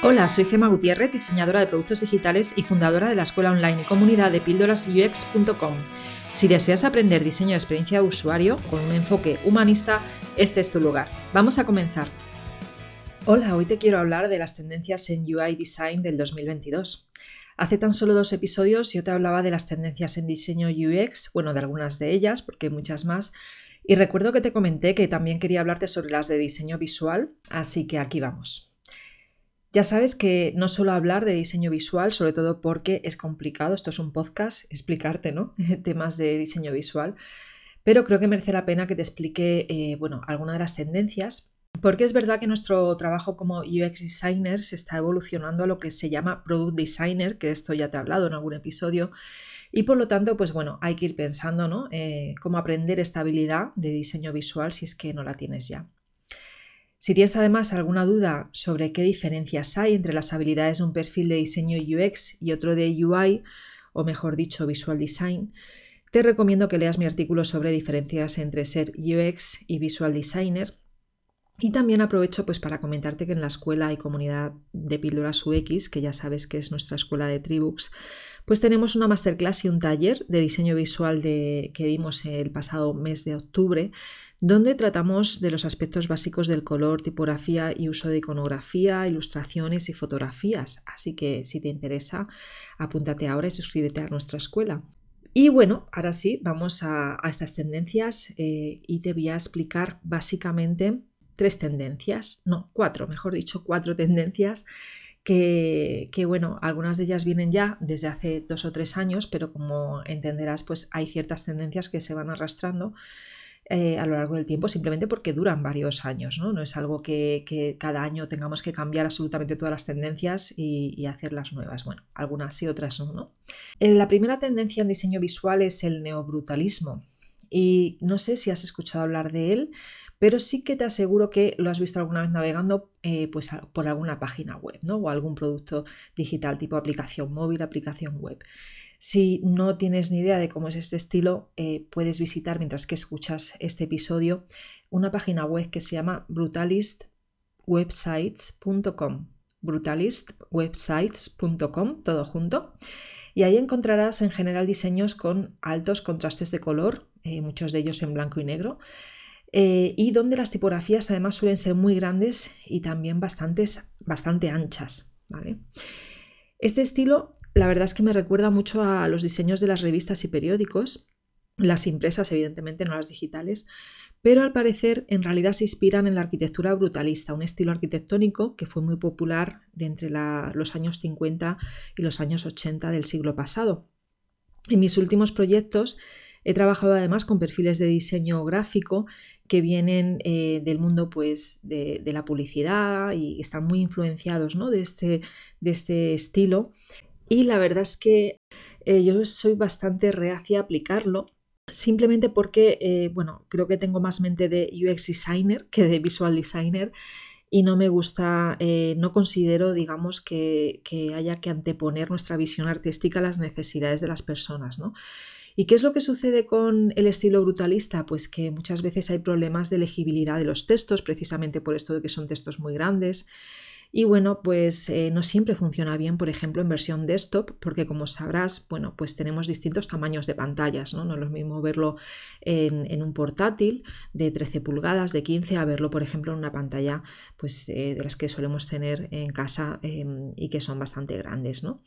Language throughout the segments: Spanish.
Hola, soy Gema Gutiérrez, diseñadora de productos digitales y fundadora de la escuela online y comunidad de píldorasux.com. Si deseas aprender diseño de experiencia de usuario con un enfoque humanista, este es tu lugar. Vamos a comenzar. Hola, hoy te quiero hablar de las tendencias en UI Design del 2022. Hace tan solo dos episodios yo te hablaba de las tendencias en diseño UX, bueno, de algunas de ellas, porque hay muchas más, y recuerdo que te comenté que también quería hablarte sobre las de diseño visual, así que aquí vamos. Ya sabes que no suelo hablar de diseño visual, sobre todo porque es complicado, esto es un podcast, explicarte ¿no? temas de diseño visual, pero creo que merece la pena que te explique eh, bueno, alguna de las tendencias, porque es verdad que nuestro trabajo como UX designer se está evolucionando a lo que se llama product designer, que esto ya te he hablado en algún episodio, y por lo tanto, pues bueno, hay que ir pensando ¿no? Eh, cómo aprender esta habilidad de diseño visual si es que no la tienes ya. Si tienes además alguna duda sobre qué diferencias hay entre las habilidades de un perfil de diseño UX y otro de UI, o mejor dicho, Visual Design, te recomiendo que leas mi artículo sobre diferencias entre ser UX y Visual Designer. Y también aprovecho pues para comentarte que en la escuela y comunidad de Píldoras UX, que ya sabes que es nuestra escuela de Tribux, pues tenemos una masterclass y un taller de diseño visual de, que dimos el pasado mes de octubre, donde tratamos de los aspectos básicos del color, tipografía y uso de iconografía, ilustraciones y fotografías. Así que si te interesa, apúntate ahora y suscríbete a nuestra escuela. Y bueno, ahora sí, vamos a, estas tendencias eh, y te voy a explicar básicamente tres tendencias, no, cuatro, mejor dicho, cuatro tendencias que, bueno, algunas de ellas vienen ya desde hace dos o tres años, pero como entenderás, pues hay ciertas tendencias que se van arrastrando eh, a lo largo del tiempo simplemente porque duran varios años, ¿no? No es algo que, cada año tengamos que cambiar absolutamente todas las tendencias y, hacerlas nuevas. Bueno, algunas sí, otras no, ¿no? Eh, la primera tendencia en diseño visual es el neobrutalismo. Y no sé si has escuchado hablar de él, pero sí que te aseguro que lo has visto alguna vez navegando eh, pues, por alguna página web ¿no? o algún producto digital tipo aplicación móvil, aplicación web. Si no tienes ni idea de cómo es este estilo, eh, puedes visitar mientras que escuchas este episodio una página web que se llama brutalistwebsites.com brutalistwebsites.com, todo junto. Y ahí encontrarás en general diseños con altos contrastes de color, eh, muchos de ellos en blanco y negro, eh, y donde las tipografías además suelen ser muy grandes y también bastantes, bastante anchas. Este estilo, la verdad es que me recuerda mucho a los diseños de las revistas y periódicos, las impresas, evidentemente, no las digitales, pero al parecer en realidad se inspiran en la arquitectura brutalista, un estilo arquitectónico que fue muy popular de entre los años 50 y los años 80 del siglo pasado. En mis últimos proyectos He trabajado además con perfiles de diseño gráfico que vienen eh, del mundo pues, de, la publicidad y están muy influenciados ¿no? de, este, de este estilo. Y la verdad es que eh, yo soy bastante reacia a aplicarlo simplemente porque, eh, bueno, creo que tengo más mente de UX designer que de visual designer y no me gusta, no considero, digamos, que, que, haya que anteponer nuestra visión artística a las necesidades de las personas, ¿no? ¿Y qué es lo que sucede con el estilo brutalista? Pues que muchas veces hay problemas de legibilidad de los textos, precisamente por esto de que son textos muy grandes. Y bueno, pues eh, no siempre funciona bien, por ejemplo, en versión desktop, porque como sabrás, bueno, pues tenemos distintos tamaños de pantallas, ¿no? No es lo mismo verlo en, un portátil de 13 pulgadas, de 15, a verlo, por ejemplo, en una pantalla pues, eh, de las que solemos tener en casa em, y que son bastante grandes, ¿no?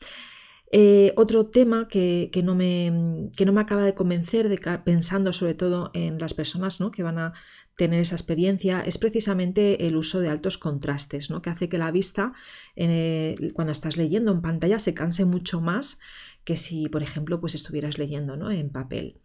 Eh, otro tema que, no me, no, me, acaba de convencer, pensando sobre todo en las personas que van a tener esa experiencia, es precisamente el uso de altos contrastes, ¿no? que hace que la vista, eh, cuando estás leyendo en pantalla, se canse mucho más que si, por ejemplo, pues estuvieras leyendo en papel.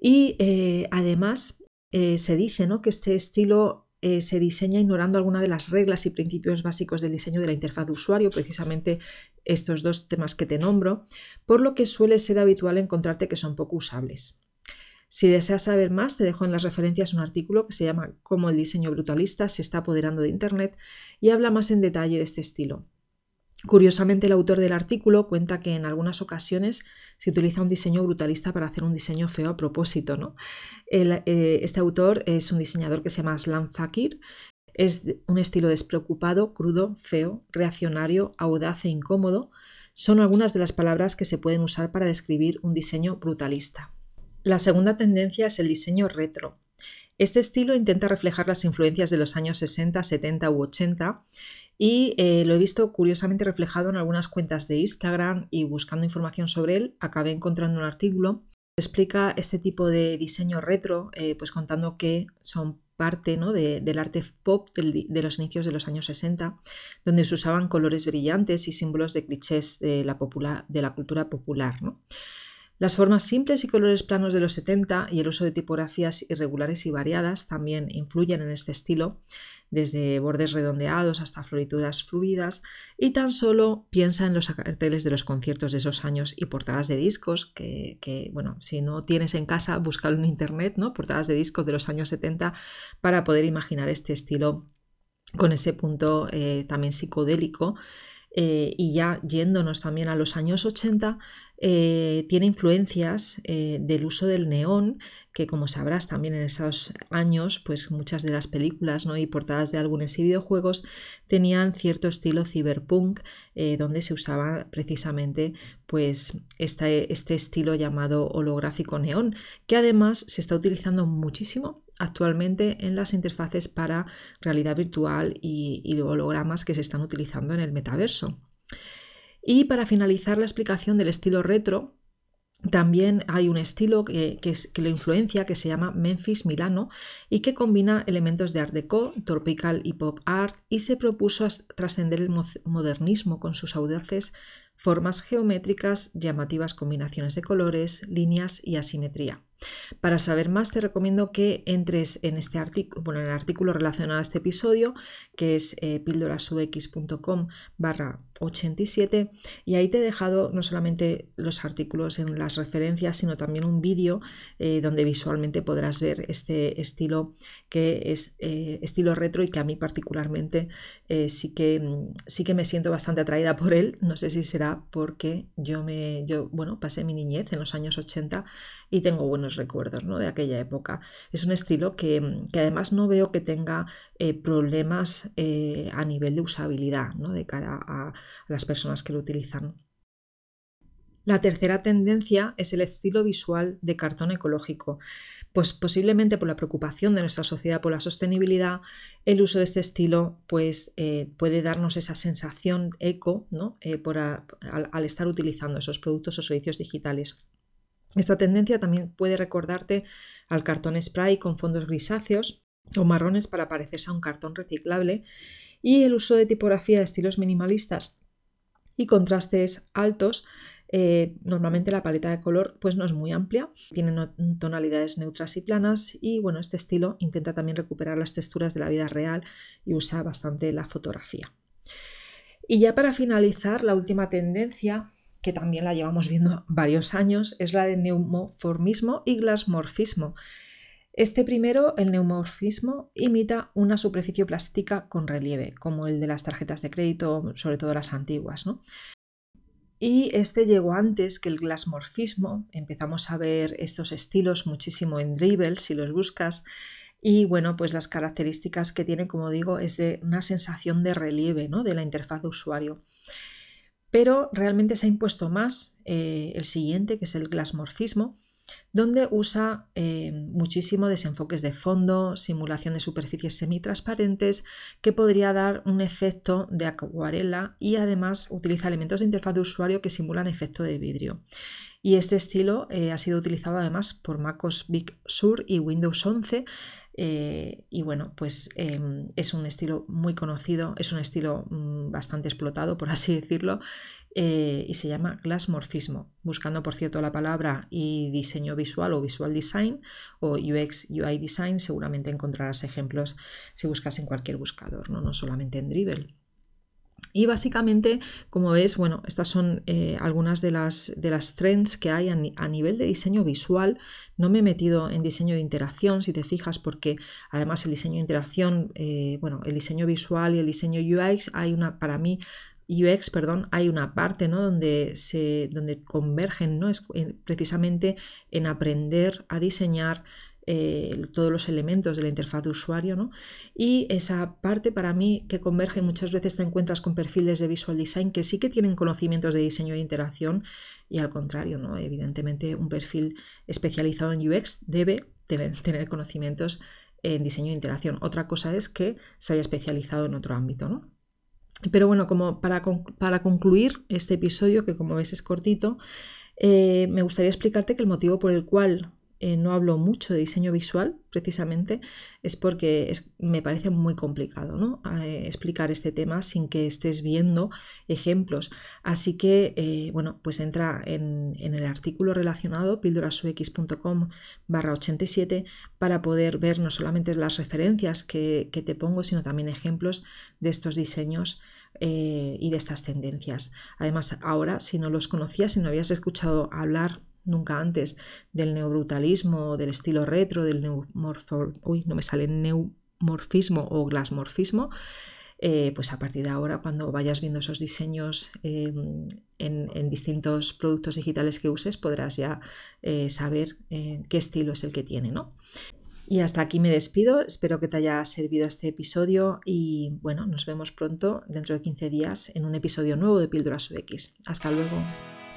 Y eh, además se dice que este estilo eh, se diseña ignorando alguna de las reglas y principios básicos del diseño de la interfaz de usuario, precisamente estos dos temas que te nombro, por lo que suele ser habitual encontrarte que son poco usables. Si deseas saber más, te dejo en las referencias un artículo que se llama Cómo el diseño brutalista se está apoderando de Internet y habla más en detalle de este estilo. Curiosamente, el autor del artículo cuenta que en algunas ocasiones se utiliza un diseño brutalista para hacer un diseño feo a propósito. ¿no? Eh, este autor es un diseñador que se llama Aslan Fakir Es un estilo despreocupado, crudo, feo, reaccionario, audaz e incómodo. Son algunas de las palabras que se pueden usar para describir un diseño brutalista. La segunda tendencia es el diseño retro. Este estilo intenta reflejar las influencias de los años 60, 70 u 80 y eh, lo he visto curiosamente reflejado en algunas cuentas de Instagram y buscando información sobre él acabé encontrando un artículo que explica este tipo de diseño retro, eh, pues contando que son parte ¿no? del arte pop de los inicios de los años 60, donde se usaban colores brillantes y símbolos de clichés de la, de la cultura popular. ¿no? Las formas simples y colores planos de los 70 y el uso de tipografías irregulares y variadas también influyen en este estilo, desde bordes redondeados hasta florituras fluidas, y tan solo piensa en los carteles de los conciertos de esos años y portadas de discos, que, bueno, si no tienes en casa, búscalo en internet, ¿no? Portadas de discos de los años 70 para poder imaginar este estilo con ese punto eh, también psicodélico eh, y ya yéndonos también a los años 80, eh, tiene influencias eh, del uso del neón, que como sabrás también en esos años, pues muchas de las películas ¿no? y portadas de álbumes y videojuegos tenían cierto estilo cyberpunk, donde se usaba precisamente pues este, este estilo llamado holográfico neón, que además se está utilizando muchísimo actualmente en las interfaces para realidad virtual y, hologramas que se están utilizando en el metaverso. Y para finalizar la explicación del estilo retro, también hay un estilo que, lo influencia que se llama Memphis Milano y que combina elementos de Art Deco, tropical y pop art y se propuso trascender el modernismo con sus audaces formas geométricas, llamativas combinaciones de colores, líneas y asimetría. Para saber más te recomiendo que entres en este artículo, bueno, en el artículo relacionado a este episodio, que es eh, píldorasux.com barra 87 y ahí te he dejado no solamente los artículos en las referencias, sino también un vídeo eh, donde visualmente podrás ver este estilo que es eh, estilo retro y que a mí particularmente sí, que, sí que me siento bastante atraída por él. No sé si será porque yo me, yo, bueno, pasé mi niñez en los años 80 y tengo buenos recuerdos ¿no? de aquella época. Es un estilo que, además no veo que tenga eh, problemas eh, a nivel de usabilidad ¿no? de cara a, las personas que lo utilizan. La tercera tendencia es el estilo visual de cartón ecológico. Pues posiblemente por la preocupación de nuestra sociedad por la sostenibilidad, el uso de este estilo pues, eh, puede darnos esa sensación eco al, estar utilizando esos productos o servicios digitales. Esta tendencia también puede recordarte al cartón spray con fondos grisáceos o marrones para parecerse a un cartón reciclable y el uso de tipografía de estilos minimalistas y contrastes altos. Eh, normalmente la paleta de color pues no es muy amplia, tiene tonalidades neutras y planas y bueno, este estilo intenta también recuperar las texturas de la vida real y usa bastante la fotografía. Y ya para finalizar, la última tendencia que también la llevamos viendo varios años, es la de neumoformismo y glasmorfismo. Este primero, el neumorfismo, imita una superficie plástica con relieve, como el de las tarjetas de crédito, sobre todo las antiguas. Y este llegó antes que el glasmorfismo. Empezamos a ver estos estilos muchísimo en Dribble, si los buscas. Y bueno, pues las características que tiene, como digo, es de una sensación de relieve ¿no? de la interfaz de usuario. Pero realmente se ha impuesto más eh, el siguiente, que es el glasmorfismo, donde usa eh, muchísimo desenfoques de fondo, simulación de superficies semitransparentes, que podría dar un efecto de acuarela y además utiliza elementos de interfaz de usuario que simulan efecto de vidrio. Y este estilo eh, ha sido utilizado además por MacOS Big Sur y Windows 11 eh, y bueno, pues em, es un estilo muy conocido, es un estilo mm, bastante explotado, por así decirlo, eh, y se llama glassmorfismo. Buscando, por cierto, la palabra y diseño visual o visual design o UX UI design, seguramente encontrarás ejemplos si buscas en cualquier buscador, no, no solamente en Dribble. Y básicamente, como ves, bueno, estas son eh, algunas de las, de las trends que hay a, nivel de diseño visual. No me he metido en diseño de interacción, si te fijas, porque además el diseño de interacción, eh, bueno, el diseño visual y el diseño UX, hay una, para mí, UX, perdón, hay una parte ¿no? donde, se, donde convergen, ¿no? Es eh, precisamente en aprender a diseñar eh, todos los elementos de la interfaz de usuario, ¿no? Y esa parte para mí que converge muchas veces te encuentras con perfiles de visual design que sí que tienen conocimientos de diseño e interacción y al contrario, ¿no? Evidentemente un perfil especializado en UX debe tener conocimientos en diseño e interacción. Otra cosa es que se haya especializado en otro ámbito, ¿no? Pero bueno, como para, para concluir este episodio, que como ves es cortito, eh, me gustaría explicarte que el motivo por el cual eh, no hablo mucho de diseño visual, precisamente, es porque me parece muy complicado ¿no? Eh, explicar este tema sin que estés viendo ejemplos. Así que, eh, bueno, pues entra en, el artículo relacionado, píldorasux.com barra 87, para poder ver no solamente las referencias que, te pongo, sino también ejemplos de estos diseños y de estas tendencias. Además, ahora, si no los conocías, si no habías escuchado hablar nunca antes del neobrutalismo, del estilo retro, del neumorfo, uy, no me sale neumorfismo o glasmorfismo, eh, pues a partir de ahora, cuando vayas viendo esos diseños em, en, distintos productos digitales que uses, podrás ya eh, saber eh, qué estilo es el que tiene, ¿no? Y hasta aquí me despido, espero que te haya servido este episodio y bueno, nos vemos pronto, dentro de 15 días, en un episodio nuevo de Píldoras UX. Hasta luego.